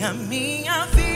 A minha vida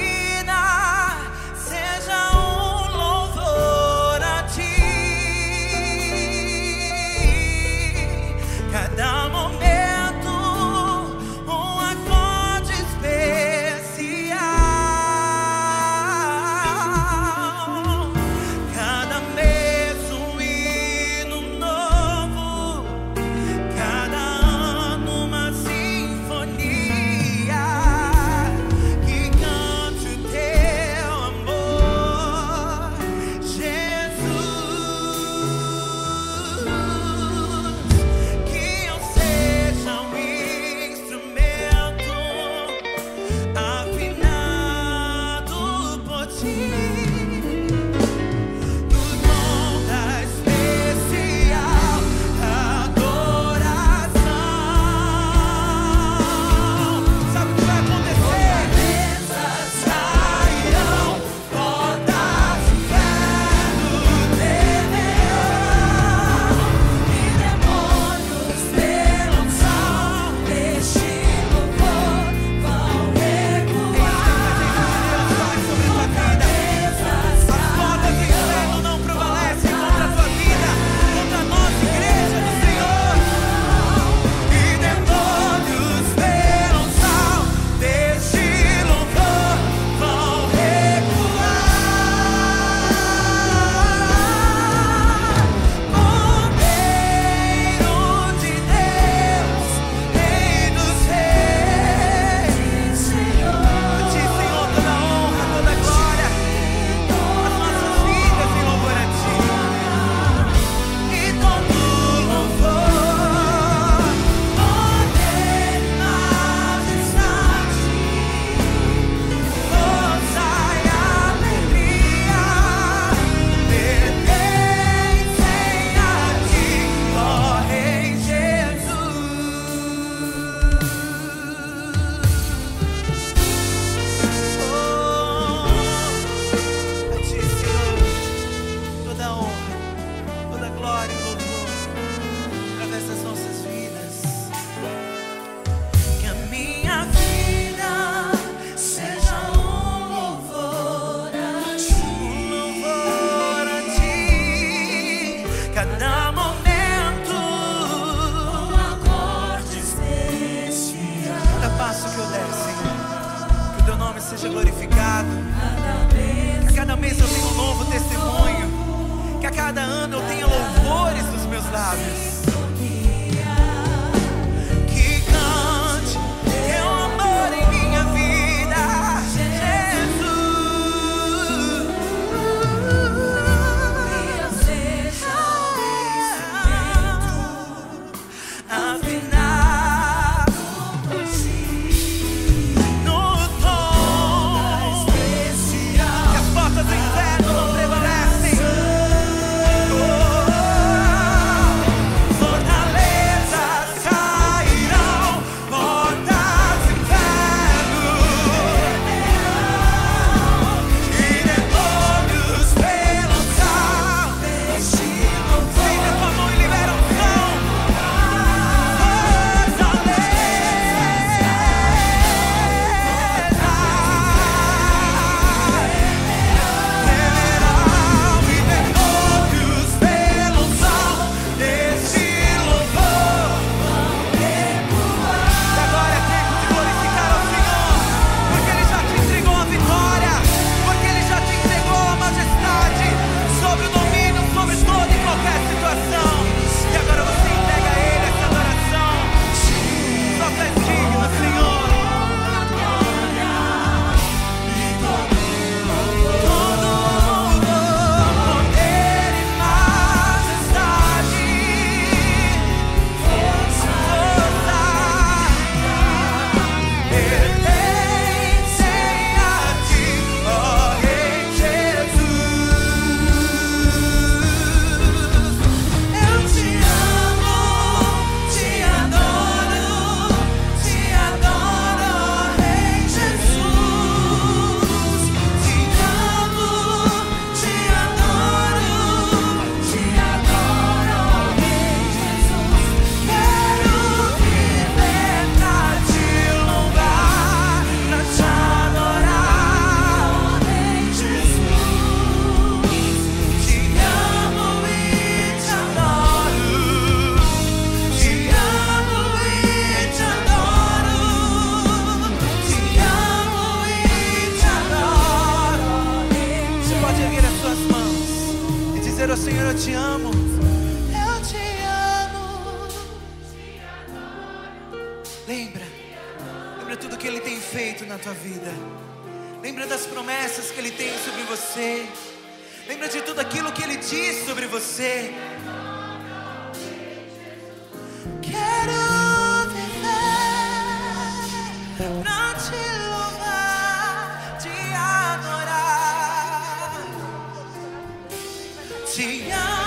Te amo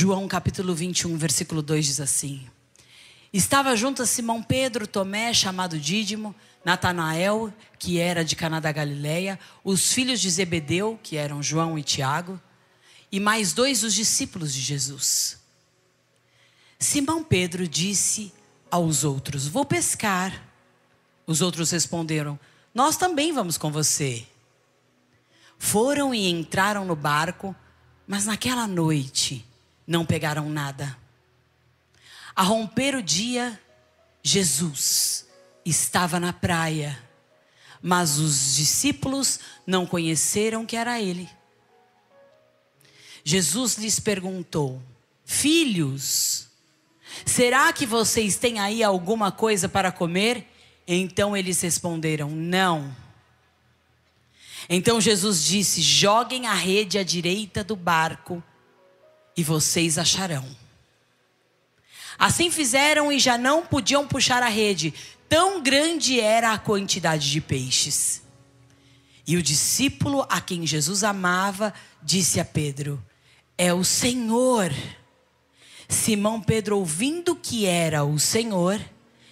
João capítulo 21, versículo 2 diz assim: Estava junto a Simão Pedro, Tomé, chamado Dídimo, Natanael, que era de Caná da Galileia, os filhos de Zebedeu, que eram João e Tiago, e mais dois dos discípulos de Jesus. Simão Pedro disse aos outros: Vou pescar. Os outros responderam: Nós também vamos com você. Foram e entraram no barco, mas naquela noite não pegaram nada. A romper o dia, Jesus estava na praia, mas os discípulos não conheceram que era ele. Jesus lhes perguntou: Filhos, será que vocês têm aí alguma coisa para comer? Então eles responderam: Não. Então Jesus disse: Joguem a rede à direita do barco e vocês acharão. Assim fizeram e já não podiam puxar a rede, tão grande era a quantidade de peixes. E o discípulo a quem Jesus amava disse a Pedro: É o Senhor. Simão Pedro, ouvindo que era o Senhor,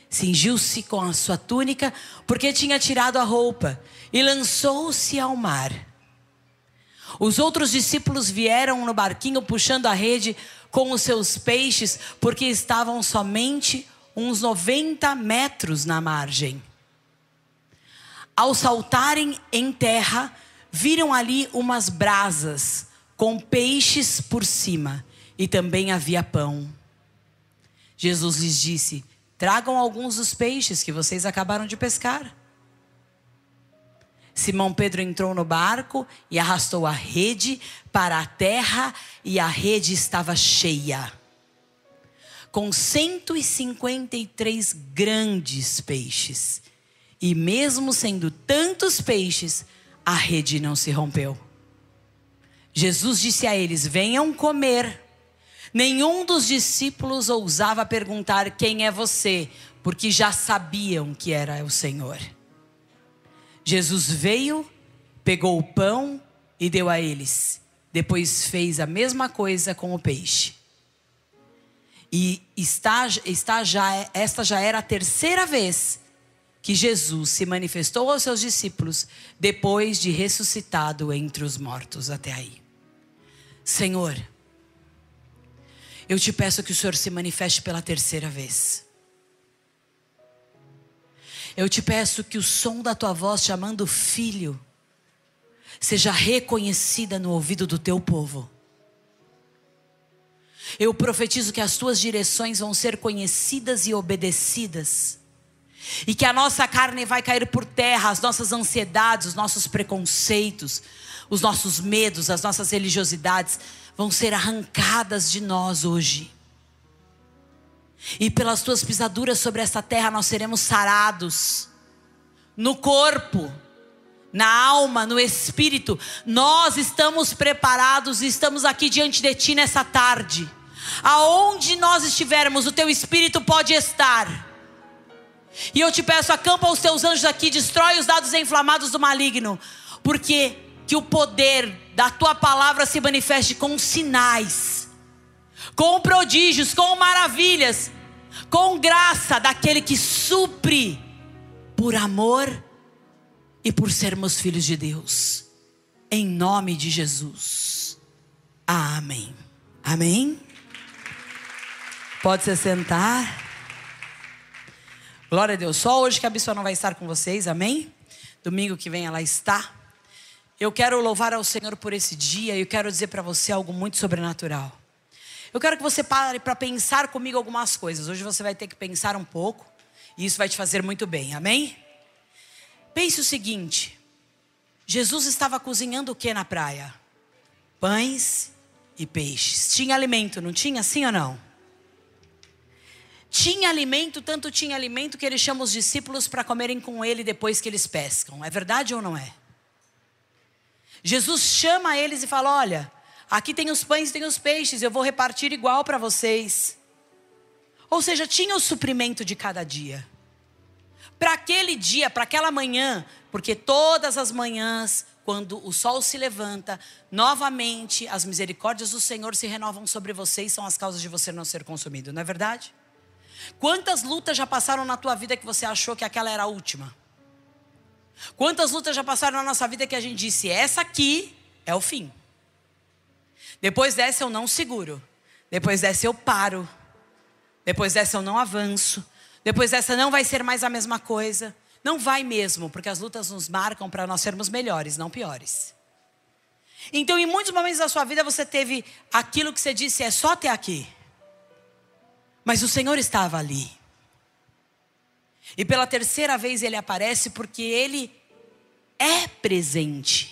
cingiu-se com a sua túnica, porque tinha tirado a roupa, e lançou-se ao mar. Os outros discípulos vieram no barquinho puxando a rede com os seus peixes, porque estavam somente uns 90 metros na margem. Ao saltarem em terra, viram ali umas brasas com peixes por cima e também havia pão. Jesus lhes disse: Tragam alguns dos peixes que vocês acabaram de pescar. Simão Pedro entrou no barco e arrastou a rede para a terra, e a rede estava cheia, com 153 grandes peixes. E mesmo sendo tantos peixes, a rede não se rompeu. Jesus disse a eles: Venham comer. Nenhum dos discípulos ousava perguntar: Quem é você? Porque já sabiam que era o Senhor. Jesus veio, pegou o pão e deu a eles. Depois fez a mesma coisa com o peixe. E está, está já, esta já era a terceira vez que Jesus se manifestou aos seus discípulos depois de ressuscitado entre os mortos até aí. Senhor, eu te peço que o Senhor se manifeste pela terceira vez. Eu te peço que o som da tua voz chamando filho seja reconhecida no ouvido do teu povo. Eu profetizo que as tuas direções vão ser conhecidas e obedecidas. E que a nossa carne vai cair por terra, as nossas ansiedades, os nossos preconceitos, os nossos medos, as nossas religiosidades vão ser arrancadas de nós hoje. E pelas tuas pisaduras sobre essa terra nós seremos sarados. No corpo, na alma, no espírito. Nós estamos preparados e estamos aqui diante de ti nessa tarde. Aonde nós estivermos, o teu espírito pode estar. E eu te peço, acampa os teus anjos aqui, destrói os dados inflamados do maligno, porque que o poder da tua palavra se manifeste com sinais, com prodígios, com maravilhas, com graça daquele que supre por amor e por sermos filhos de Deus. Em nome de Jesus. Amém. Amém. Pode se sentar. Glória a Deus. Só hoje que a bispa não vai estar com vocês, amém? Domingo que vem ela está. Eu quero louvar ao Senhor por esse dia e eu quero dizer para você algo muito sobrenatural. Eu quero que você pare para pensar comigo algumas coisas. Hoje você vai ter que pensar um pouco e isso vai te fazer muito bem, amém? Pense o seguinte: Jesus estava cozinhando o que na praia? Pães e peixes. Tinha alimento, não tinha? Sim ou não? Tinha alimento, tanto tinha alimento que ele chama os discípulos para comerem com ele depois que eles pescam. É verdade ou não é? Jesus chama eles e fala: Olha, aqui tem os pães e tem os peixes, eu vou repartir igual para vocês. Ou seja, tinha o suprimento de cada dia. Para aquele dia, para aquela manhã, porque todas as manhãs, quando o sol se levanta, novamente as misericórdias do Senhor se renovam sobre vocês, são as causas de você não ser consumido, não é verdade? Quantas lutas já passaram na tua vida que você achou que aquela era a última? Quantas lutas já passaram na nossa vida que a gente disse, essa aqui é o fim. Depois dessa eu não seguro. Depois dessa eu paro. Depois dessa eu não avanço. Depois dessa não vai ser mais a mesma coisa. Não vai mesmo, porque as lutas nos marcam para nós sermos melhores, não piores. Então, em muitos momentos da sua vida você teve aquilo que você disse é só até aqui. Mas o Senhor estava ali. E pela terceira vez ele aparece porque ele é presente.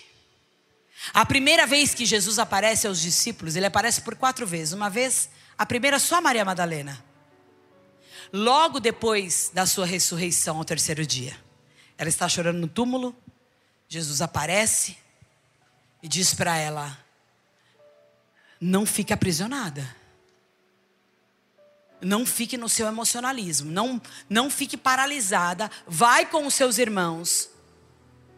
A primeira vez que Jesus aparece aos discípulos, ele aparece por quatro vezes. Uma vez, a primeira só Maria Madalena. Logo depois da sua ressurreição ao terceiro dia. Ela está chorando no túmulo. Jesus aparece e diz para ela: Não fique aprisionada. Não fique no seu emocionalismo, não, não fique paralisada, vai com os seus irmãos,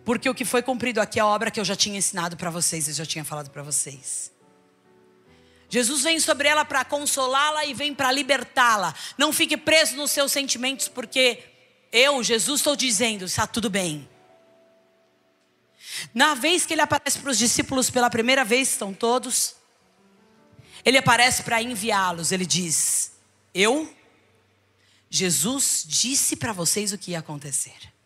porque o que foi cumprido aqui é a obra que eu já tinha ensinado para vocês, eu já tinha falado para vocês. Jesus vem sobre ela para consolá-la e vem para libertá-la. Não fique preso nos seus sentimentos, porque eu, Jesus, estou dizendo: está tudo bem. Na vez que ele aparece para os discípulos pela primeira vez, estão todos. Ele aparece para enviá-los. Ele diz: eu, Jesus disse para vocês o que ia acontecer.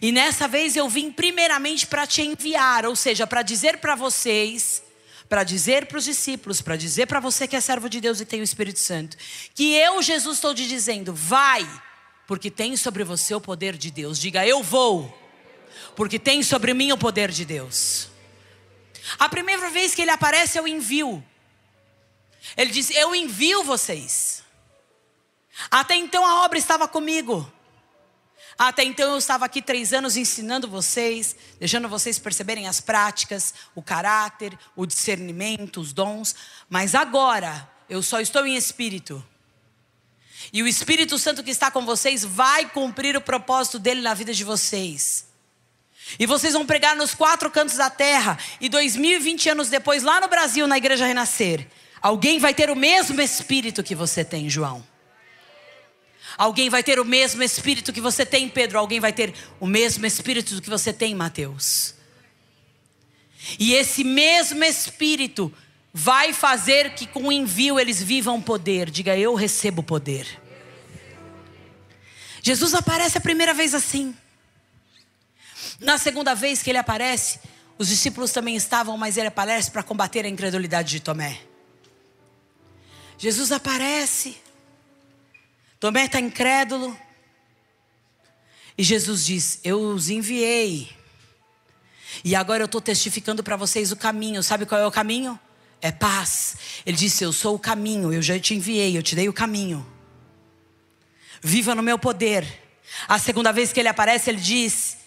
E nessa vez eu vim primeiramente para te enviar, ou seja, para dizer para vocês, para dizer para os discípulos, para dizer para você que é servo de Deus e tem o Espírito Santo, que eu, Jesus, estou te dizendo, vai, porque tem sobre você o poder de Deus. Diga, eu vou, porque tem sobre mim o poder de Deus. A primeira vez que ele aparece, eu envio. Ele disse: Eu envio vocês. Até então a obra estava comigo. Até então eu estava aqui três anos ensinando vocês, deixando vocês perceberem as práticas, o caráter, o discernimento, os dons. Mas agora eu só estou em espírito. E o Espírito Santo que está com vocês vai cumprir o propósito dele na vida de vocês. E vocês vão pregar nos quatro cantos da terra. E 2020 anos depois, lá no Brasil, na Igreja Renascer, Alguém vai ter o mesmo espírito que você tem, João. Alguém vai ter o mesmo espírito que você tem, Pedro. Alguém vai ter o mesmo espírito que você tem, Mateus. E esse mesmo espírito vai fazer que com o envio eles vivam poder. Diga, eu recebo poder. Jesus aparece a primeira vez assim. Na segunda vez que ele aparece, os discípulos também estavam, mas ele aparece para combater a incredulidade de Tomé. Jesus aparece. Tomé está incrédulo. E Jesus diz: Eu os enviei. E agora eu estou testificando para vocês o caminho. Sabe qual é o caminho? É paz. Ele disse: Eu sou o caminho. Eu já te enviei. Eu te dei o caminho. Viva no meu poder. A segunda vez que ele aparece, ele diz: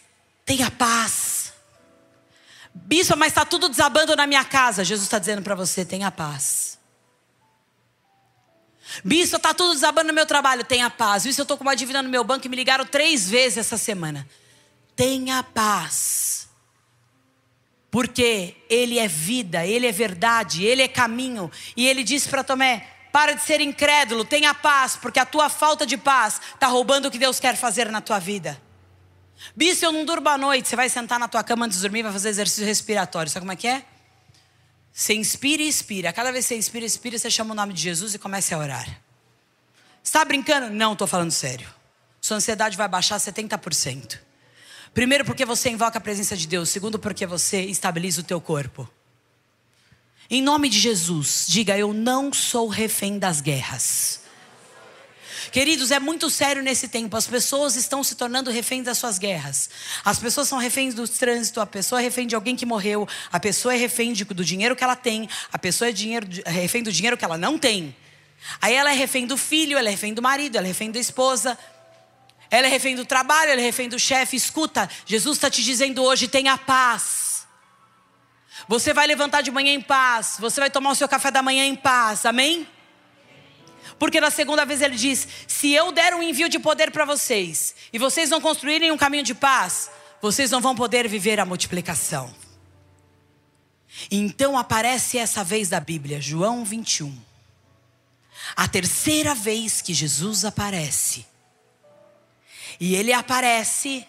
Tenha paz. Bispo, mas está tudo desabando na minha casa. Jesus está dizendo para você: Tenha paz. Bispo, está tudo desabando no meu trabalho. Tenha paz. Bispo, eu estou com uma dívida no meu banco e me ligaram três vezes essa semana. Tenha paz. Porque Ele é vida, Ele é verdade, Ele é caminho. E Ele disse para Tomé: para de ser incrédulo, tenha paz, porque a tua falta de paz está roubando o que Deus quer fazer na tua vida. Bispo, eu não durmo à noite. Você vai sentar na tua cama antes de dormir, vai fazer exercício respiratório. Sabe como é que é? Você inspira e expira. Cada vez que você inspira e expira, você chama o nome de Jesus e começa a orar. Está brincando? Não, estou falando sério. Sua ansiedade vai baixar 70%. Primeiro, porque você invoca a presença de Deus. Segundo, porque você estabiliza o teu corpo. Em nome de Jesus, diga: Eu não sou refém das guerras. Queridos, é muito sério nesse tempo. As pessoas estão se tornando reféns das suas guerras. As pessoas são reféns do trânsito. A pessoa é refém de alguém que morreu. A pessoa é refém do dinheiro que ela tem. A pessoa é, dinheiro, é refém do dinheiro que ela não tem. Aí ela é refém do filho, ela é refém do marido, ela é refém da esposa. Ela é refém do trabalho, ela é refém do chefe. Escuta, Jesus está te dizendo hoje: tenha paz. Você vai levantar de manhã em paz. Você vai tomar o seu café da manhã em paz. Amém? Porque na segunda vez ele diz: se eu der um envio de poder para vocês e vocês não construírem um caminho de paz, vocês não vão poder viver a multiplicação. Então aparece essa vez da Bíblia, João 21. A terceira vez que Jesus aparece. E ele aparece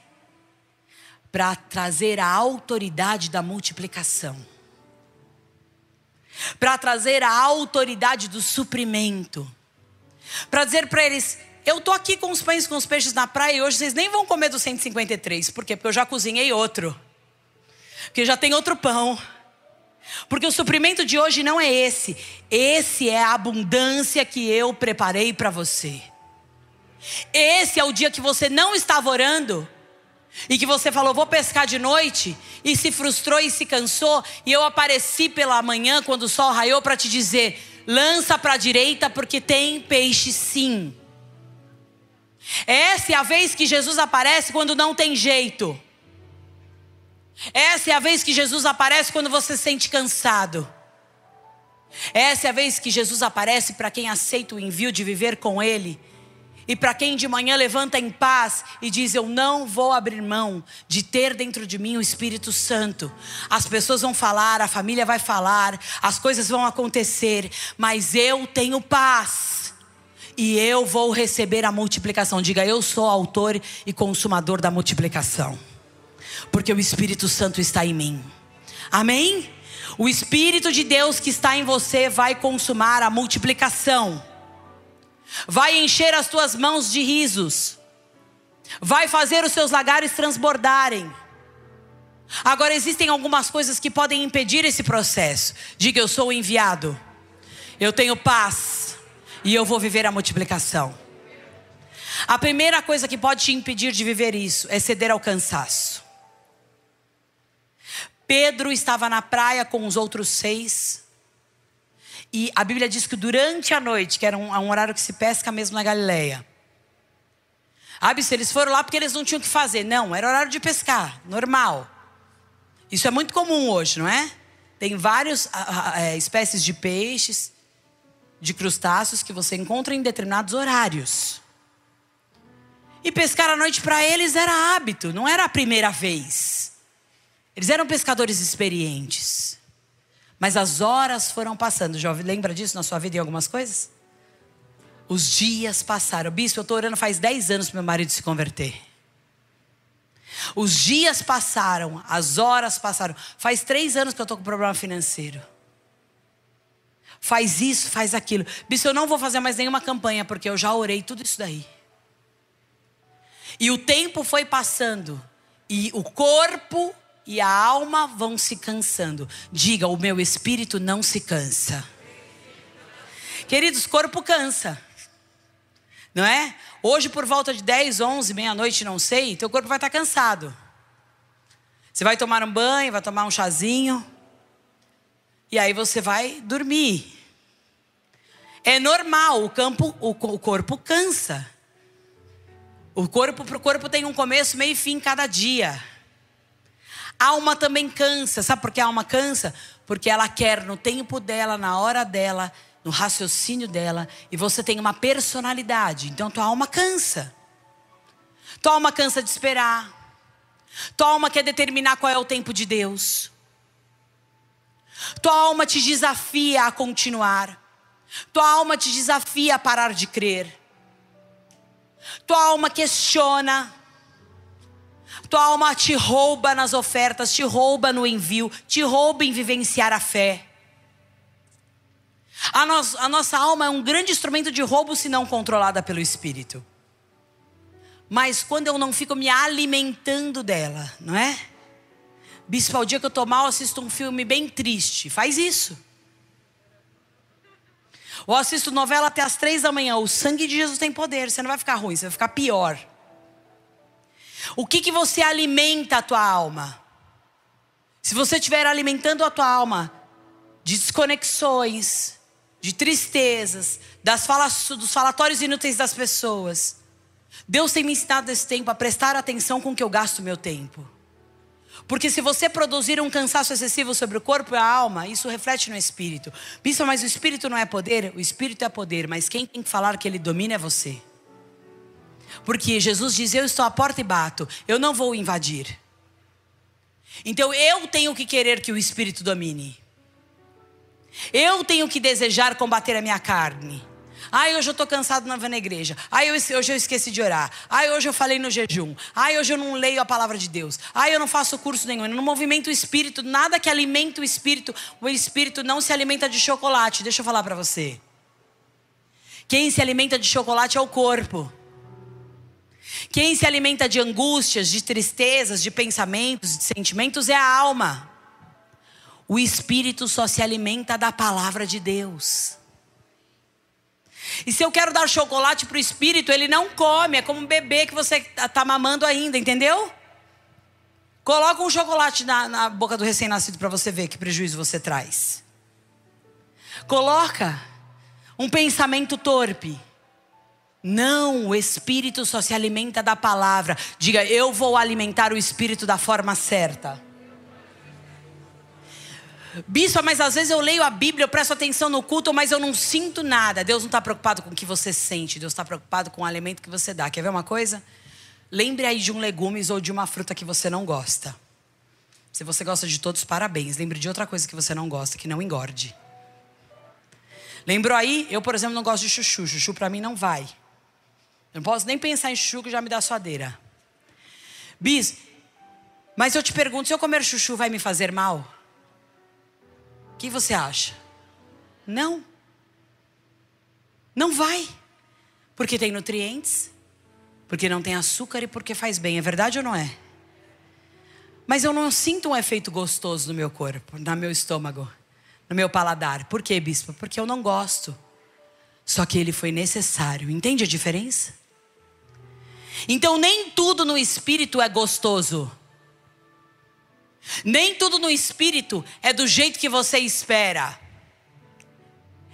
para trazer a autoridade da multiplicação. Para trazer a autoridade do suprimento para dizer para eles: eu tô aqui com os pães com os peixes na praia e hoje vocês nem vão comer do 153. Por quê? Porque eu já cozinhei outro. Porque já tem outro pão. Porque o suprimento de hoje não é esse. Esse é a abundância que eu preparei para você. Esse é o dia que você não estava orando e que você falou, vou pescar de noite, e se frustrou e se cansou, e eu apareci pela manhã quando o sol raiou para te dizer: lança para a direita porque tem peixe sim. Essa é a vez que Jesus aparece quando não tem jeito. Essa é a vez que Jesus aparece quando você se sente cansado. Essa é a vez que Jesus aparece para quem aceita o envio de viver com Ele e para quem de manhã levanta em paz e diz: Eu não vou abrir mão de ter dentro de mim o Espírito Santo. As pessoas vão falar, a família vai falar, as coisas vão acontecer, mas eu tenho paz. E eu vou receber a multiplicação. Diga, eu sou autor e consumador da multiplicação. Porque o Espírito Santo está em mim. Amém? O Espírito de Deus que está em você vai consumar a multiplicação vai encher as tuas mãos de risos, vai fazer os seus lagares transbordarem. Agora, existem algumas coisas que podem impedir esse processo. Diga, eu sou o enviado, eu tenho paz e eu vou viver a multiplicação. A primeira coisa que pode te impedir de viver isso é ceder ao cansaço. Pedro estava na praia com os outros seis. E a Bíblia diz que durante a noite, que era um, um horário que se pesca mesmo na Galileia. Ah, se eles foram lá porque eles não tinham o que fazer. Não, era horário de pescar, normal. Isso é muito comum hoje, não é? Tem várias é, espécies de peixes, de crustáceos que você encontra em determinados horários. E pescar à noite para eles era hábito, não era a primeira vez. Eles eram pescadores experientes. Mas as horas foram passando. Já lembra disso na sua vida em algumas coisas? Os dias passaram. Bispo, eu estou orando faz 10 anos para meu marido se converter. Os dias passaram, as horas passaram. Faz três anos que eu estou com problema financeiro. Faz isso, faz aquilo. Bispo, eu não vou fazer mais nenhuma campanha, porque eu já orei tudo isso daí. E o tempo foi passando. E o corpo e a alma vão se cansando. Diga: o meu espírito não se cansa. Queridos, corpo cansa. Não é? Hoje, por volta de 10, 11, meia-noite, não sei, teu corpo vai estar cansado. Você vai tomar um banho, vai tomar um chazinho. E aí você vai dormir. É normal, o, campo, o, o corpo cansa. O corpo o corpo tem um começo, meio e fim cada dia. A alma também cansa. Sabe por que a alma cansa? Porque ela quer no tempo dela, na hora dela, no raciocínio dela, e você tem uma personalidade. Então tua alma cansa. Tua alma cansa de esperar. Tua alma quer determinar qual é o tempo de Deus. Tua alma te desafia a continuar. Tua alma te desafia a parar de crer. Tua alma questiona. Tua alma te rouba nas ofertas, te rouba no envio, te rouba em vivenciar a fé. A, a nossa alma é um grande instrumento de roubo se não controlada pelo Espírito. Mas quando eu não fico me alimentando dela, não é? Bispo, ao dia que eu tô mal, assisto um filme bem triste. Faz isso. Ou assisto novela até as três da manhã. O sangue de Jesus tem poder. Você não vai ficar ruim, você vai ficar pior. O que, que você alimenta a tua alma? Se você estiver alimentando a tua alma de desconexões, de tristezas, das fala, dos falatórios inúteis das pessoas, Deus tem me ensinado esse tempo a prestar atenção com que eu gasto meu tempo. Porque se você produzir um cansaço excessivo sobre o corpo e a alma, isso reflete no espírito. Bispo, mas o espírito não é poder? O espírito é poder, mas quem tem que falar que ele domina é você. Porque Jesus diz: Eu estou à porta e bato, eu não vou invadir. Então eu tenho que querer que o espírito domine. Eu tenho que desejar combater a minha carne. Ai, hoje eu estou cansado não na igreja. Ai, hoje eu esqueci de orar. Ai, hoje eu falei no jejum. Ai, hoje eu não leio a palavra de Deus. Ai, eu não faço curso nenhum. No movimento espírito, nada que alimenta o espírito. O espírito não se alimenta de chocolate. Deixa eu falar para você. Quem se alimenta de chocolate é o corpo. Quem se alimenta de angústias, de tristezas, de pensamentos, de sentimentos é a alma. O espírito só se alimenta da palavra de Deus. E se eu quero dar chocolate para o espírito, ele não come. É como um bebê que você está mamando ainda, entendeu? Coloca um chocolate na, na boca do recém-nascido para você ver que prejuízo você traz. Coloca um pensamento torpe. Não, o espírito só se alimenta da palavra. Diga, eu vou alimentar o espírito da forma certa. Bispo, mas às vezes eu leio a Bíblia, eu presto atenção no culto, mas eu não sinto nada. Deus não está preocupado com o que você sente, Deus está preocupado com o alimento que você dá. Quer ver uma coisa? Lembre aí de um legumes ou de uma fruta que você não gosta. Se você gosta de todos, parabéns. Lembre de outra coisa que você não gosta, que não engorde. Lembrou aí? Eu, por exemplo, não gosto de chuchu. Chuchu para mim não vai. Não posso nem pensar em chuchu que já me dá suadeira. Bis, mas eu te pergunto, se eu comer chuchu vai me fazer mal? que você acha? Não. Não vai. Porque tem nutrientes, porque não tem açúcar e porque faz bem. É verdade ou não é? Mas eu não sinto um efeito gostoso no meu corpo, no meu estômago, no meu paladar. Por quê, bispo? Porque eu não gosto. Só que ele foi necessário. Entende a diferença? Então, nem tudo no espírito é gostoso. Nem tudo no espírito é do jeito que você espera.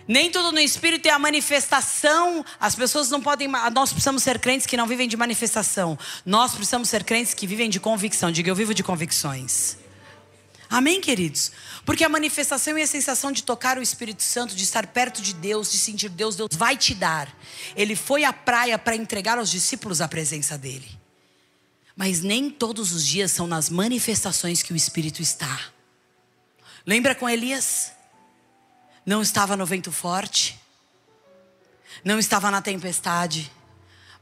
Nem tudo no espírito é a manifestação. As pessoas não podem. Nós precisamos ser crentes que não vivem de manifestação. Nós precisamos ser crentes que vivem de convicção. Diga, eu vivo de convicções. Amém, queridos? Porque a manifestação e a sensação de tocar o Espírito Santo, de estar perto de Deus, de sentir Deus, Deus vai te dar. Ele foi à praia para entregar aos discípulos a presença dele. Mas nem todos os dias são nas manifestações que o Espírito está. Lembra com Elias? Não estava no vento forte, não estava na tempestade,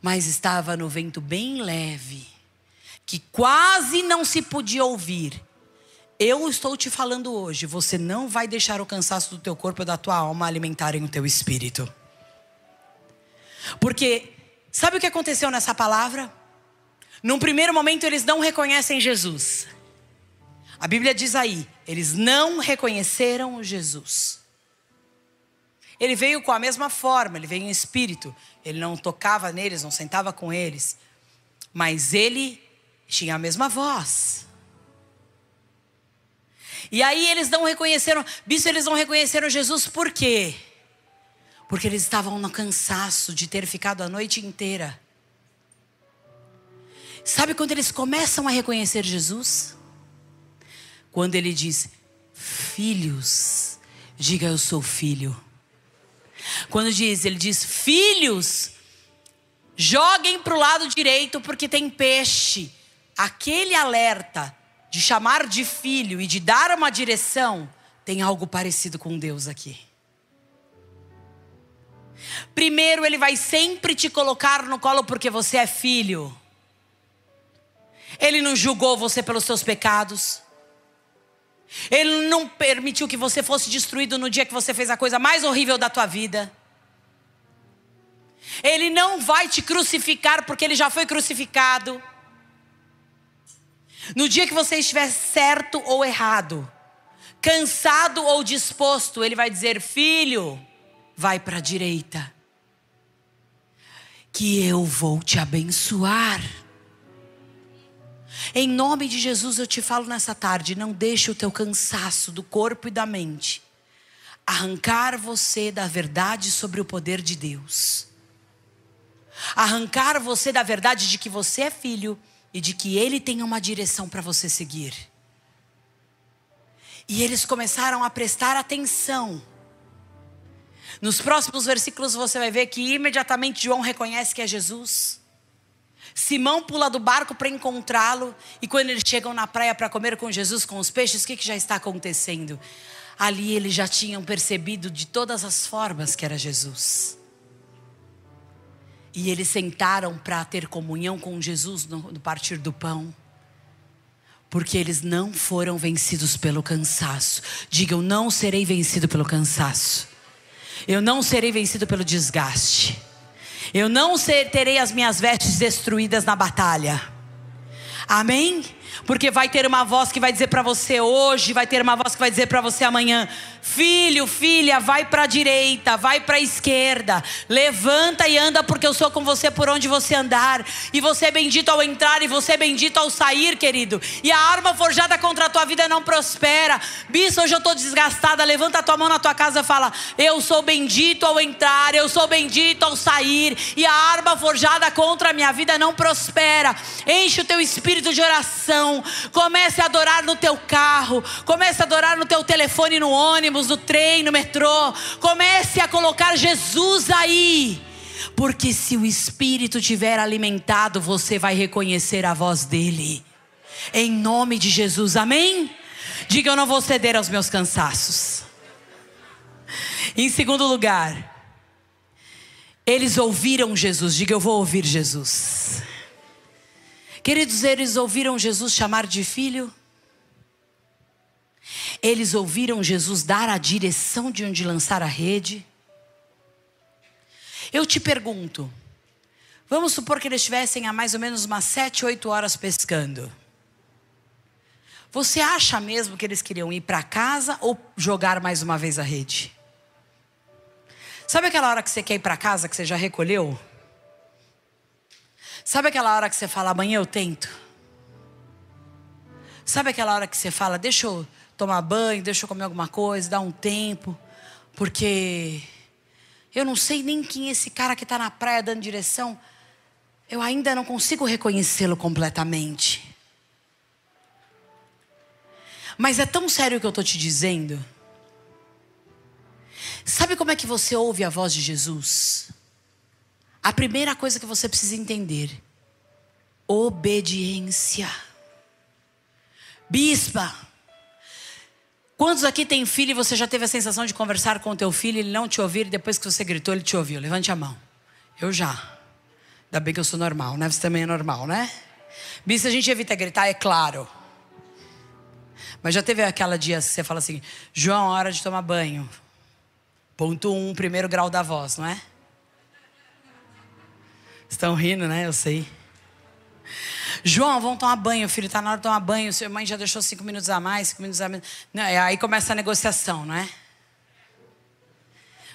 mas estava no vento bem leve, que quase não se podia ouvir. Eu estou te falando hoje, você não vai deixar o cansaço do teu corpo e da tua alma alimentarem o teu espírito. Porque sabe o que aconteceu nessa palavra? Num primeiro momento, eles não reconhecem Jesus. A Bíblia diz aí: eles não reconheceram Jesus. Ele veio com a mesma forma, ele veio em espírito. Ele não tocava neles, não sentava com eles. Mas ele tinha a mesma voz. E aí eles não reconheceram, bispo, eles não reconheceram Jesus por quê? Porque eles estavam no cansaço de ter ficado a noite inteira. Sabe quando eles começam a reconhecer Jesus? Quando ele diz: Filhos, diga eu sou filho. Quando diz, ele diz: Filhos, joguem para o lado direito porque tem peixe. Aquele alerta de chamar de filho e de dar uma direção tem algo parecido com Deus aqui. Primeiro, Ele vai sempre te colocar no colo porque você é filho. Ele não julgou você pelos seus pecados. Ele não permitiu que você fosse destruído no dia que você fez a coisa mais horrível da tua vida. Ele não vai te crucificar porque ele já foi crucificado. No dia que você estiver certo ou errado, cansado ou disposto, ele vai dizer: Filho, vai para a direita, que eu vou te abençoar. Em nome de Jesus eu te falo nessa tarde: não deixe o teu cansaço do corpo e da mente arrancar você da verdade sobre o poder de Deus. Arrancar você da verdade de que você é filho e de que Ele tem uma direção para você seguir. E eles começaram a prestar atenção. Nos próximos versículos você vai ver que imediatamente João reconhece que é Jesus. Simão pula do barco para encontrá-lo. E quando eles chegam na praia para comer com Jesus, com os peixes, o que, que já está acontecendo? Ali eles já tinham percebido de todas as formas que era Jesus. E eles sentaram para ter comunhão com Jesus no, no partir do pão. Porque eles não foram vencidos pelo cansaço. Digam, não serei vencido pelo cansaço. Eu não serei vencido pelo desgaste. Eu não terei as minhas vestes destruídas na batalha. Amém? Porque vai ter uma voz que vai dizer para você hoje, vai ter uma voz que vai dizer para você amanhã: Filho, filha, vai para a direita, vai para a esquerda, levanta e anda, porque eu sou com você por onde você andar. E você é bendito ao entrar e você é bendito ao sair, querido. E a arma forjada contra a tua vida não prospera. Bispo, hoje eu estou desgastada. Levanta a tua mão na tua casa e fala: Eu sou bendito ao entrar, eu sou bendito ao sair. E a arma forjada contra a minha vida não prospera. Enche o teu espírito de oração. Comece a adorar no teu carro. Comece a adorar no teu telefone no ônibus ônibus, no trem, no metrô. Comece a colocar Jesus aí. Porque se o espírito tiver alimentado, você vai reconhecer a voz dele. Em nome de Jesus, amém? Diga eu não vou ceder aos meus cansaços. Em segundo lugar, eles ouviram Jesus. Diga eu vou ouvir Jesus. Queridos, eles ouviram Jesus chamar de filho. Eles ouviram Jesus dar a direção de onde lançar a rede. Eu te pergunto, vamos supor que eles estivessem há mais ou menos umas sete, oito horas pescando. Você acha mesmo que eles queriam ir para casa ou jogar mais uma vez a rede? Sabe aquela hora que você quer ir para casa, que você já recolheu? Sabe aquela hora que você fala, amanhã eu tento? Sabe aquela hora que você fala, deixa eu tomar banho, deixa eu comer alguma coisa, dar um tempo, porque eu não sei nem quem é esse cara que está na praia dando direção. Eu ainda não consigo reconhecê-lo completamente. Mas é tão sério o que eu estou te dizendo. Sabe como é que você ouve a voz de Jesus? A primeira coisa que você precisa entender: obediência. Bispa, Quantos aqui tem filho e você já teve a sensação de conversar com o teu filho e ele não te ouvir e depois que você gritou ele te ouviu? Levante a mão. Eu já. Ainda bem que eu sou normal, né? Você também é normal, né? Bicho, a gente evita gritar, é claro. Mas já teve aquela dia que você fala assim, João, hora de tomar banho. Ponto um, primeiro grau da voz, não é? Estão rindo, né? Eu sei. João, vamos tomar banho, filho, está na hora de tomar banho. Sua mãe já deixou cinco minutos a mais, cinco minutos a menos. Não, aí começa a negociação, não é?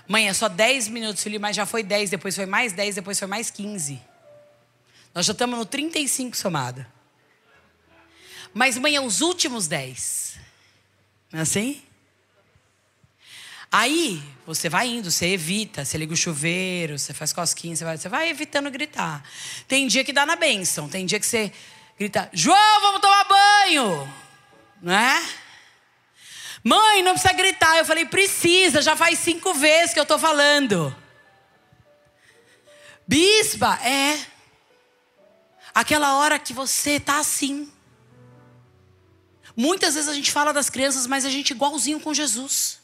Mãe, é só 10 minutos, filho, mas já foi 10, depois foi mais 10, depois foi mais 15. Nós já estamos no 35 somado. Mas, mãe, é os últimos 10. Não é assim? Aí, você vai indo, você evita, você liga o chuveiro, você faz cosquinha, você vai, você vai evitando gritar. Tem dia que dá na bênção, tem dia que você grita, João, vamos tomar banho! Não é? Mãe, não precisa gritar. Eu falei, precisa, já faz cinco vezes que eu estou falando. Bispa, é. Aquela hora que você está assim. Muitas vezes a gente fala das crianças, mas a gente é igualzinho com Jesus.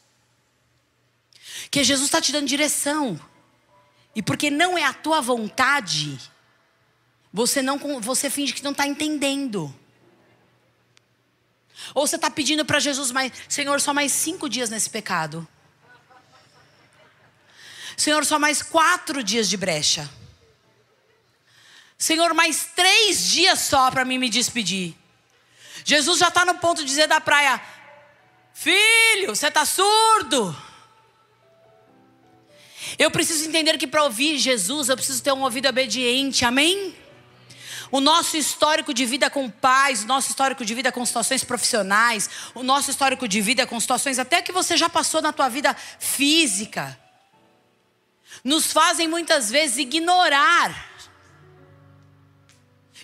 Que Jesus está te dando direção. E porque não é a tua vontade, você não você finge que não está entendendo. Ou você está pedindo para Jesus mais, Senhor, só mais cinco dias nesse pecado. Senhor, só mais quatro dias de brecha. Senhor, mais três dias só para mim me despedir. Jesus já está no ponto de dizer da praia: Filho, você está surdo. Eu preciso entender que para ouvir Jesus eu preciso ter um ouvido obediente, amém? O nosso histórico de vida com pais, o nosso histórico de vida com situações profissionais, o nosso histórico de vida com situações até que você já passou na tua vida física, nos fazem muitas vezes ignorar.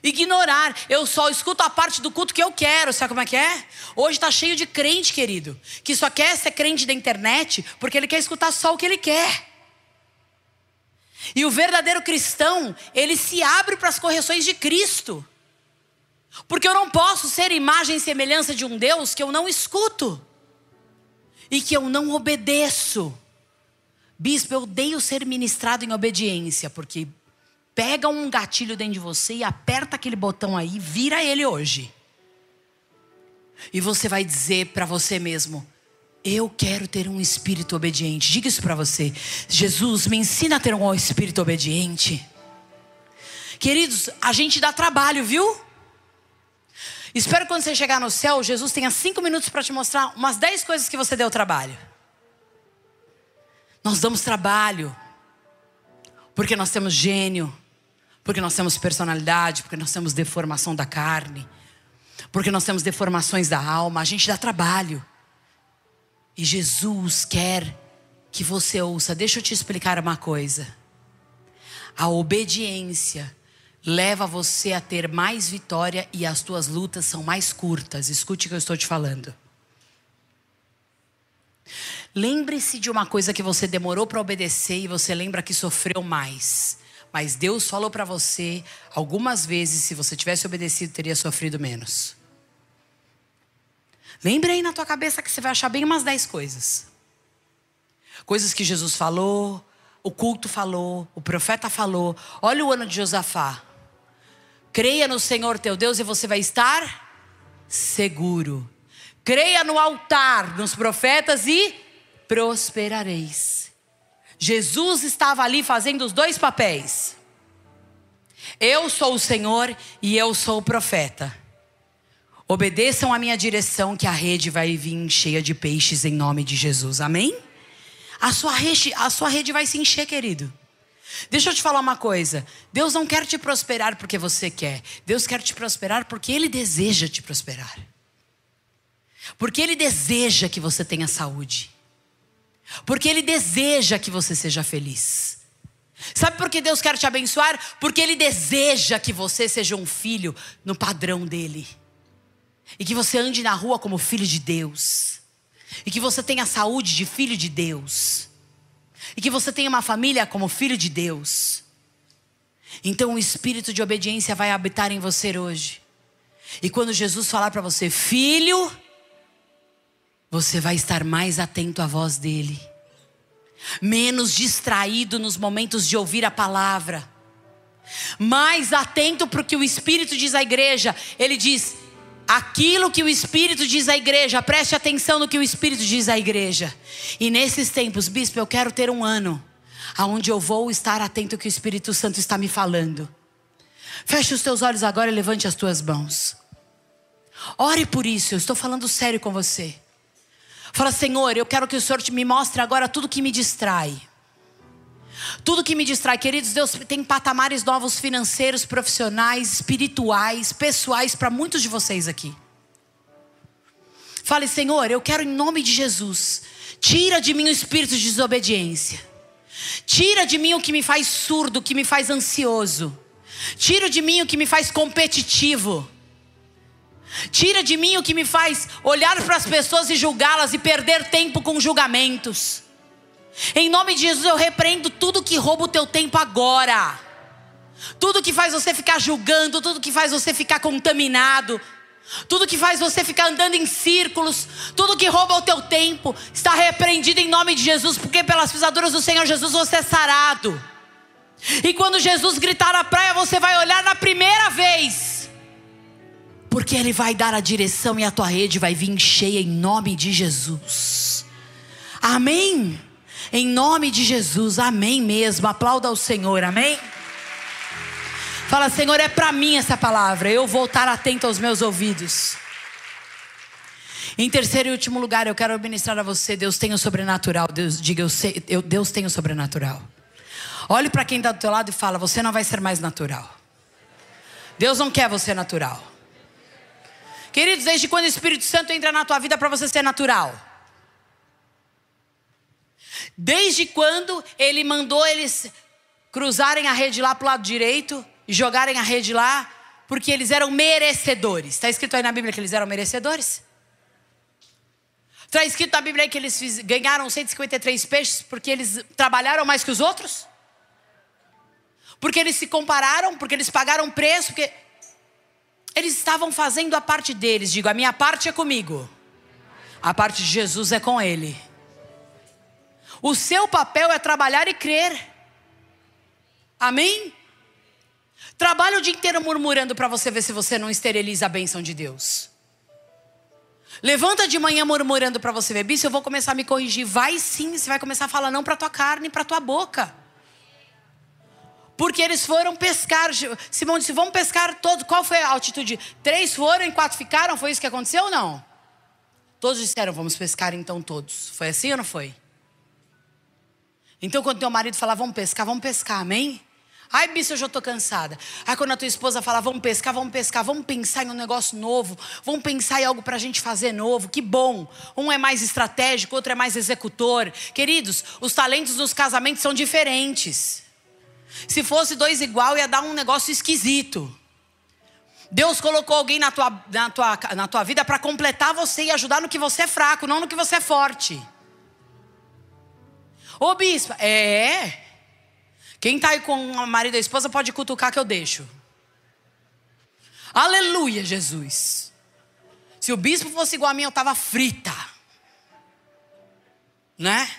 Ignorar. Eu só escuto a parte do culto que eu quero. Sabe como é que é? Hoje está cheio de crente, querido, que só quer ser crente da internet porque ele quer escutar só o que ele quer. E o verdadeiro cristão, ele se abre para as correções de Cristo. Porque eu não posso ser imagem e semelhança de um Deus que eu não escuto e que eu não obedeço. Bispo, eu odeio ser ministrado em obediência, porque pega um gatilho dentro de você e aperta aquele botão aí, vira ele hoje. E você vai dizer para você mesmo: eu quero ter um espírito obediente. Diga isso para você. Jesus, me ensina a ter um espírito obediente. Queridos, a gente dá trabalho, viu? Espero que quando você chegar no céu, Jesus tenha cinco minutos para te mostrar umas dez coisas que você deu trabalho. Nós damos trabalho, porque nós temos gênio, porque nós temos personalidade, porque nós temos deformação da carne, porque nós temos deformações da alma. A gente dá trabalho. E Jesus quer que você ouça. Deixa eu te explicar uma coisa. A obediência leva você a ter mais vitória e as tuas lutas são mais curtas. Escute o que eu estou te falando. Lembre-se de uma coisa que você demorou para obedecer e você lembra que sofreu mais. Mas Deus falou para você algumas vezes, se você tivesse obedecido, teria sofrido menos. Lembre aí na tua cabeça que você vai achar bem umas dez coisas. Coisas que Jesus falou, o culto falou, o profeta falou. Olha o ano de Josafá. Creia no Senhor teu Deus e você vai estar seguro. Creia no altar, nos profetas e prosperareis. Jesus estava ali fazendo os dois papéis. Eu sou o Senhor e eu sou o profeta. Obedeçam a minha direção, que a rede vai vir cheia de peixes em nome de Jesus. Amém? A sua rede, a sua rede vai se encher, querido. Deixa eu te falar uma coisa. Deus não quer te prosperar porque você quer. Deus quer te prosperar porque Ele deseja te prosperar. Porque Ele deseja que você tenha saúde. Porque Ele deseja que você seja feliz. Sabe por que Deus quer te abençoar? Porque Ele deseja que você seja um filho no padrão dEle. E que você ande na rua como filho de Deus. E que você tenha saúde de filho de Deus. E que você tenha uma família como filho de Deus. Então o espírito de obediência vai habitar em você hoje. E quando Jesus falar para você, filho, você vai estar mais atento à voz dele. Menos distraído nos momentos de ouvir a palavra. Mais atento para o que o Espírito diz à igreja. Ele diz: aquilo que o Espírito diz à igreja. Preste atenção no que o Espírito diz à igreja. E nesses tempos, bispo, eu quero ter um ano aonde eu vou estar atento ao que o Espírito Santo está me falando. Feche os teus olhos agora e levante as tuas mãos. Ore por isso, eu estou falando sério com você. Fala, Senhor, eu quero que o Senhor me mostre agora tudo que me distrai. Tudo que me distrai, queridos, Deus tem patamares novos financeiros, profissionais, espirituais, pessoais para muitos de vocês aqui. Fale, Senhor, eu quero em nome de Jesus, tira de mim o espírito de desobediência. Tira de mim o que me faz surdo, o que me faz ansioso. Tira de mim o que me faz competitivo. Tira de mim o que me faz olhar para as pessoas e julgá-las e perder tempo com julgamentos. Em nome de Jesus eu repreendo tudo que rouba o teu tempo agora. Tudo que faz você ficar julgando, tudo que faz você ficar contaminado, tudo que faz você ficar andando em círculos, tudo que rouba o teu tempo, está repreendido em nome de Jesus, porque pelas pisaduras do Senhor Jesus você é sarado. E quando Jesus gritar na praia, você vai olhar na primeira vez porque Ele vai dar a direção e a tua rede vai vir cheia em nome de Jesus. Amém? Em nome de Jesus, amém mesmo. Aplauda ao Senhor, amém? Fala, Senhor, é para mim essa palavra. Eu vou estar atento aos meus ouvidos. Em terceiro e último lugar, eu quero ministrar a você: Deus tem o sobrenatural. Deus, diga, eu sei, eu, Deus tem o sobrenatural. Olhe para quem está do teu lado e fala: Você não vai ser mais natural. Deus não quer você natural. Queridos, desde quando o Espírito Santo entra na tua vida para você ser natural? Desde quando ele mandou eles cruzarem a rede lá para o lado direito e jogarem a rede lá, porque eles eram merecedores. Está escrito aí na Bíblia que eles eram merecedores? Está escrito na Bíblia que eles ganharam 153 peixes porque eles trabalharam mais que os outros? Porque eles se compararam, porque eles pagaram preço, porque eles estavam fazendo a parte deles. Digo, a minha parte é comigo. A parte de Jesus é com ele. O seu papel é trabalhar e crer. Amém? Trabalha o dia inteiro murmurando para você ver se você não esteriliza a bênção de Deus. Levanta de manhã murmurando para você ver, bicho, eu vou começar a me corrigir. Vai sim, você vai começar a falar não para tua carne, para tua boca. Porque eles foram pescar. Simão disse: Vamos pescar todos. Qual foi a altitude? Três foram e quatro ficaram? Foi isso que aconteceu ou não? Todos disseram: Vamos pescar então todos. Foi assim ou não foi? Então, quando teu marido fala: Vamos pescar, vamos pescar, amém? Ai, bicho, eu já estou cansada. Aí, quando a tua esposa fala: Vamos pescar, vamos pescar, vamos pensar em um negócio novo, vamos pensar em algo para a gente fazer novo. Que bom. Um é mais estratégico, outro é mais executor. Queridos, os talentos nos casamentos são diferentes. Se fosse dois igual, ia dar um negócio esquisito. Deus colocou alguém na tua, na tua, na tua vida para completar você e ajudar no que você é fraco, não no que você é forte. Ô bispo, é. Quem está aí com o marido e a esposa pode cutucar que eu deixo. Aleluia, Jesus. Se o bispo fosse igual a mim, eu estava frita. Né?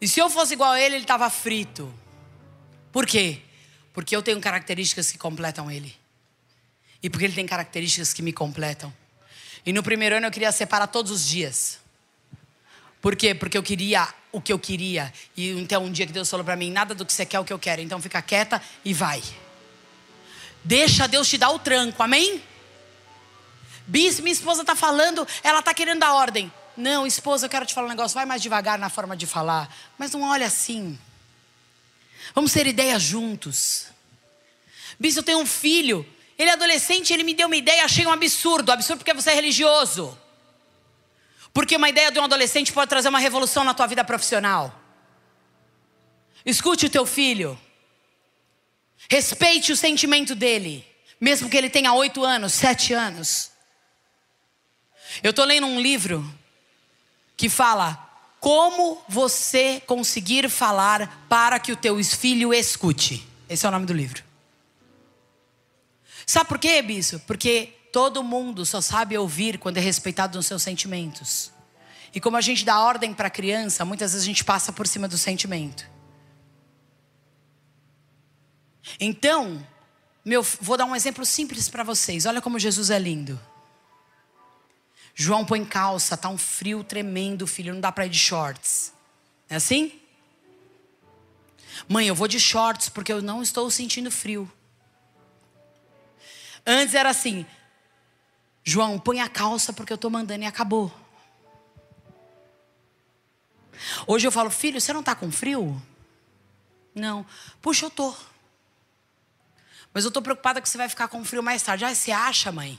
E se eu fosse igual a ele, ele estava frito. Por quê? Porque eu tenho características que completam ele. E porque ele tem características que me completam. E no primeiro ano eu queria separar todos os dias. Por quê? Porque eu queria o que eu queria. E então um dia que Deus falou para mim: nada do que você quer é o que eu quero. Então fica quieta e vai. Deixa Deus te dar o tranco, amém? Bis, minha esposa está falando, ela está querendo dar ordem. Não, esposa, eu quero te falar um negócio. Vai mais devagar na forma de falar. Mas não olha assim. Vamos ter ideias juntos. Bispo, eu tenho um filho. Ele é adolescente, ele me deu uma ideia, achei um absurdo. Absurdo porque você é religioso. Porque uma ideia de um adolescente pode trazer uma revolução na tua vida profissional. Escute o teu filho. Respeite o sentimento dele. Mesmo que ele tenha oito anos, sete anos. Eu estou lendo um livro que fala como você conseguir falar para que o teu filho escute. Esse é o nome do livro. Sabe por quê, Bispo? Porque todo mundo só sabe ouvir quando é respeitado nos seus sentimentos. E como a gente dá ordem para a criança, muitas vezes a gente passa por cima do sentimento. Então, meu, vou dar um exemplo simples para vocês. Olha como Jesus é lindo. João põe calça, tá um frio tremendo, filho, não dá para ir de shorts. É assim? Mãe, eu vou de shorts porque eu não estou sentindo frio. Antes era assim: João, põe a calça porque eu estou mandando e acabou. Hoje eu falo, filho, você não está com frio? Não. Puxa, eu tô. Mas eu estou preocupada que você vai ficar com frio mais tarde. Ah, você acha, mãe?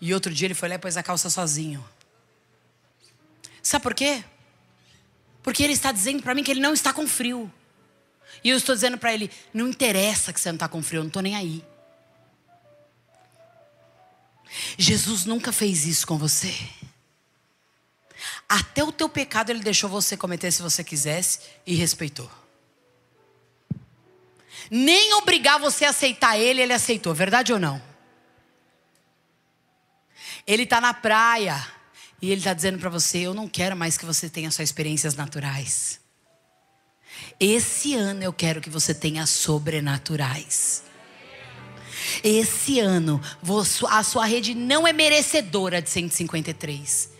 E outro dia ele foi lá e pôs a calça sozinho. Sabe por quê? Porque ele está dizendo para mim que ele não está com frio. E eu estou dizendo para ele: não interessa que você não está com frio, eu não estou nem aí. Jesus nunca fez isso com você. Até o teu pecado ele deixou você cometer se você quisesse e respeitou. Nem obrigar você a aceitar ele, ele aceitou, verdade ou não? Ele está na praia e ele está dizendo para você: Eu não quero mais que você tenha só experiências naturais. Esse ano eu quero que você tenha sobrenaturais. Esse ano, a sua rede não é merecedora de 153.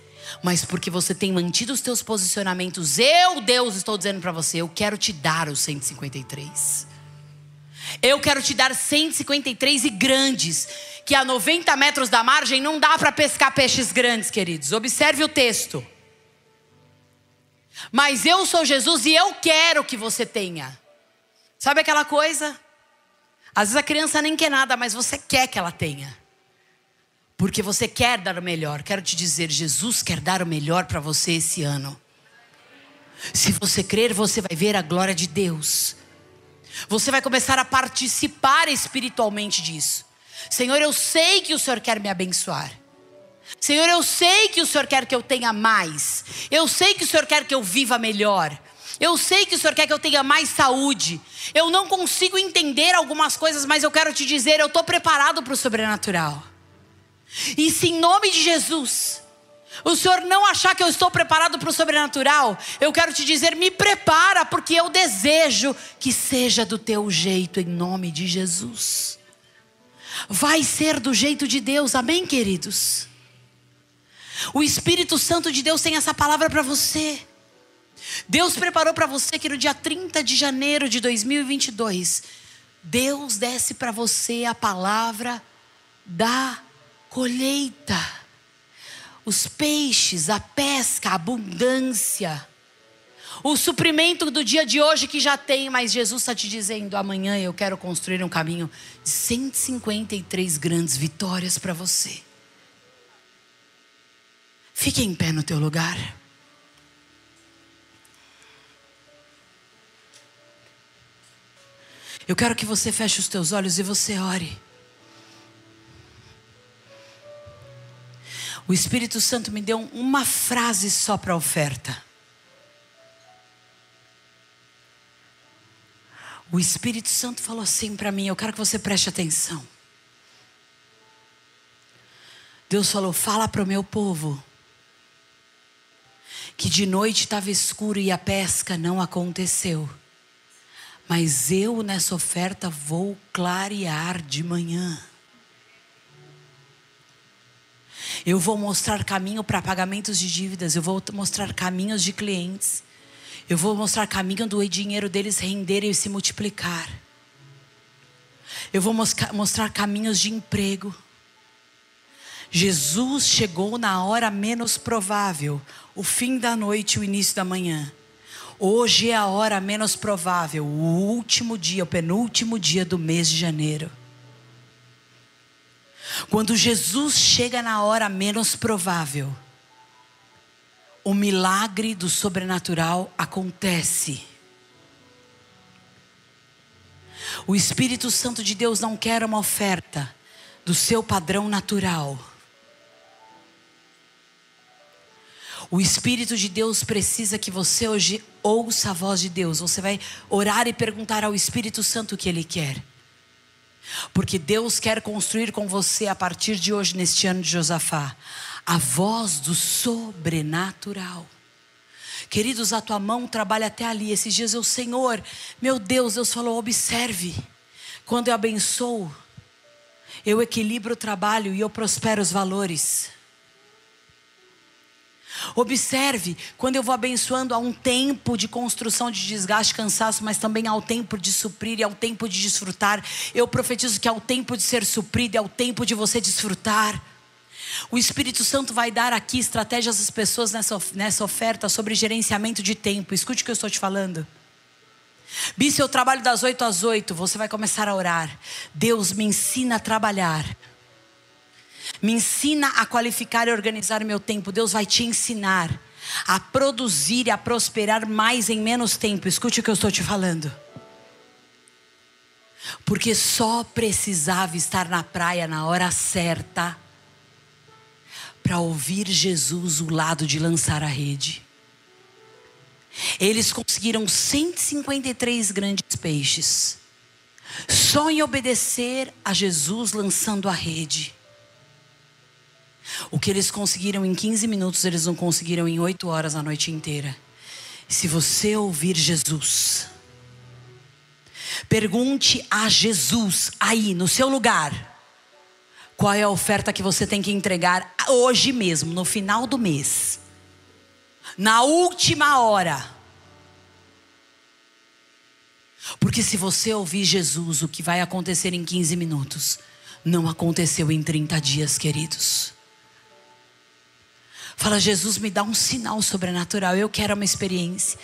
Mas porque você tem mantido os teus posicionamentos, eu, Deus, estou dizendo para você, eu quero te dar os 153. Eu quero te dar 153 e grandes, que a 90 metros da margem não dá para pescar peixes grandes, queridos. Observe o texto. Mas eu sou Jesus e eu quero que você tenha. Sabe aquela coisa? Às vezes a criança nem quer nada, mas você quer que ela tenha. Porque você quer dar o melhor. Quero te dizer, Jesus quer dar o melhor para você esse ano. Se você crer, você vai ver a glória de Deus. Você vai começar a participar espiritualmente disso. Senhor, eu sei que o Senhor quer me abençoar. Senhor, eu sei que o Senhor quer que eu tenha mais. Eu sei que o Senhor quer que eu viva melhor. Eu sei que o Senhor quer que eu tenha mais saúde. Eu não consigo entender algumas coisas, mas eu quero te dizer, eu estou preparado para o sobrenatural. E se em nome de Jesus, o Senhor não achar que eu estou preparado para o sobrenatural, eu quero te dizer, me prepara, porque eu desejo que seja do teu jeito, em nome de Jesus. Vai ser do jeito de Deus, amém, queridos? O Espírito Santo de Deus tem essa palavra para você. Deus preparou para você que no dia 30 de janeiro de 2022, Deus desce para você a palavra da colheita. Os peixes, a pesca, a abundância. O suprimento do dia de hoje que já tem, mas Jesus está te dizendo: amanhã eu quero construir um caminho de 153 grandes vitórias para você. Fique em pé no teu lugar. Eu quero que você feche os teus olhos e você ore. O Espírito Santo me deu uma frase só para a oferta. O Espírito Santo falou assim para mim: Eu quero que você preste atenção. Deus falou: Fala para o meu povo que de noite estava escuro e a pesca não aconteceu. Mas eu nessa oferta vou clarear de manhã. Eu vou mostrar caminho para pagamentos de dívidas, eu vou mostrar caminhos de clientes. Eu vou mostrar caminho do dinheiro deles render e se multiplicar. Eu vou mostrar caminhos de emprego. Jesus chegou na hora menos provável, o fim da noite, o início da manhã. Hoje é a hora menos provável, o último dia, o penúltimo dia do mês de janeiro. Quando Jesus chega na hora menos provável, o milagre do sobrenatural acontece. O Espírito Santo de Deus não quer uma oferta do seu padrão natural. O Espírito de Deus precisa que você hoje ouça a voz de Deus. Você vai orar e perguntar ao Espírito Santo o que ele quer. Porque Deus quer construir com você a partir de hoje, neste ano de Josafá, a voz do sobrenatural. Queridos, a tua mão trabalha até ali. Esses dias eu, Senhor, meu Deus, Deus falou: observe. Quando eu abençoo, eu equilibro o trabalho e eu prospero os valores. Observe, quando eu vou abençoando, há um tempo de construção de desgaste, cansaço, mas também há o tempo de suprir e há o tempo de desfrutar. Eu profetizo que há o tempo de ser suprido, é o tempo de você desfrutar. O Espírito Santo vai dar aqui estratégias às pessoas nessa, nessa oferta sobre gerenciamento de tempo. Escute o que eu estou te falando. Bi, eu trabalho das 8 às 8, você vai começar a orar. Deus me ensina a trabalhar. Me ensina a qualificar e organizar meu tempo. Deus vai te ensinar a produzir e a prosperar mais em menos tempo. Escute o que eu estou te falando. Porque só precisava estar na praia na hora certa para ouvir Jesus o lado de lançar a rede. Eles conseguiram 153 grandes peixes, só em obedecer a Jesus lançando a rede. O que eles conseguiram em 15 minutos, eles não conseguiram em 8 horas a noite inteira. Se você ouvir Jesus, pergunte a Jesus aí no seu lugar. Qual é a oferta que você tem que entregar hoje mesmo, no final do mês? Na última hora. Porque se você ouvir Jesus, o que vai acontecer em 15 minutos, não aconteceu em 30 dias, queridos. Fala, Jesus, me dá um sinal sobrenatural. Eu quero uma experiência.